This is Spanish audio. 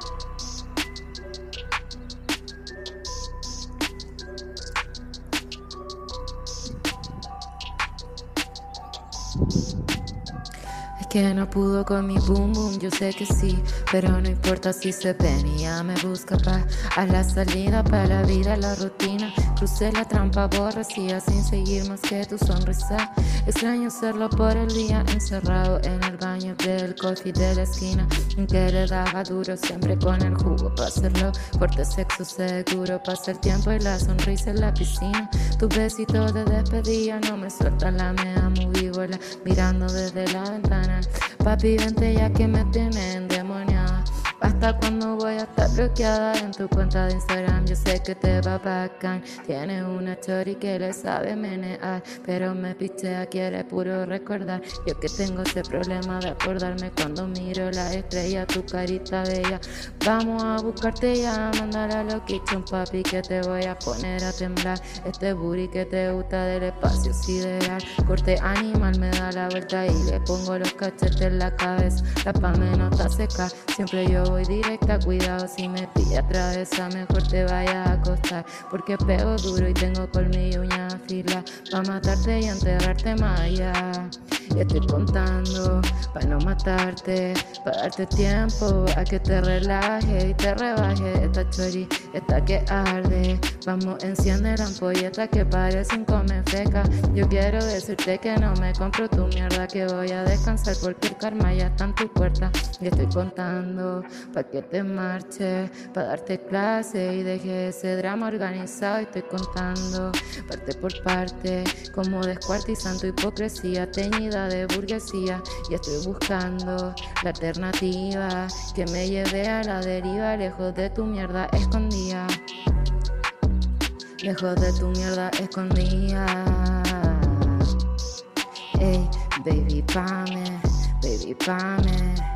Thank you. Que no pudo con mi boom boom, yo sé que sí, pero no importa si se venía, me busca pa' a la salida, para la vida, la rutina. Crucé la trampa aborrecida sin seguir más que tu sonrisa. Extraño serlo por el día, encerrado en el baño del coffee de la esquina, que le daba duro siempre con el jugo para hacerlo. Corte sexo seguro, pasa el tiempo y la sonrisa en la piscina. Tu besito de despedida no me suelta la mea muy mirando desde la ventana. Papi, vente ya que me tienen. Hasta cuando voy a estar bloqueada en tu cuenta de Instagram. Yo sé que te va bacán. Tienes una chori que le sabe menear. Pero me pichea, quiere puro recordar. Yo que tengo ese problema de acordarme cuando miro la estrella, tu carita bella. Vamos a buscarte ya, mandar a lo kitchen, papi, que te voy a poner a temblar. Este booty que te gusta del espacio sideral. Corte animal, me da la vuelta y le pongo los cachetes en la cabeza. La pame no está seca, siempre yo voy directa, cuidado si me pilla atravesa, mejor te vaya a acostar, porque pego duro y tengo colmillo uña fila, pa' matarte y enterrarte más allá. Y estoy contando para no matarte, para darte tiempo a que te relaje y te rebaje esta chori, esta que arde. Vamos, enciende la ampolleta que parece un come feca. Yo quiero decirte que no me compro tu mierda, que voy a descansar porque el karma ya está en tu puerta. Y estoy contando para que te marche, para darte clase y deje ese drama organizado. Y estoy contando parte por parte, como descuartizando hipocresía teñida de burguesía. Y estoy buscando la alternativa que me lleve a la deriva, lejos de tu mierda escondida. Lejos de tu mierda escondida. Ey, baby, pame, baby, pame.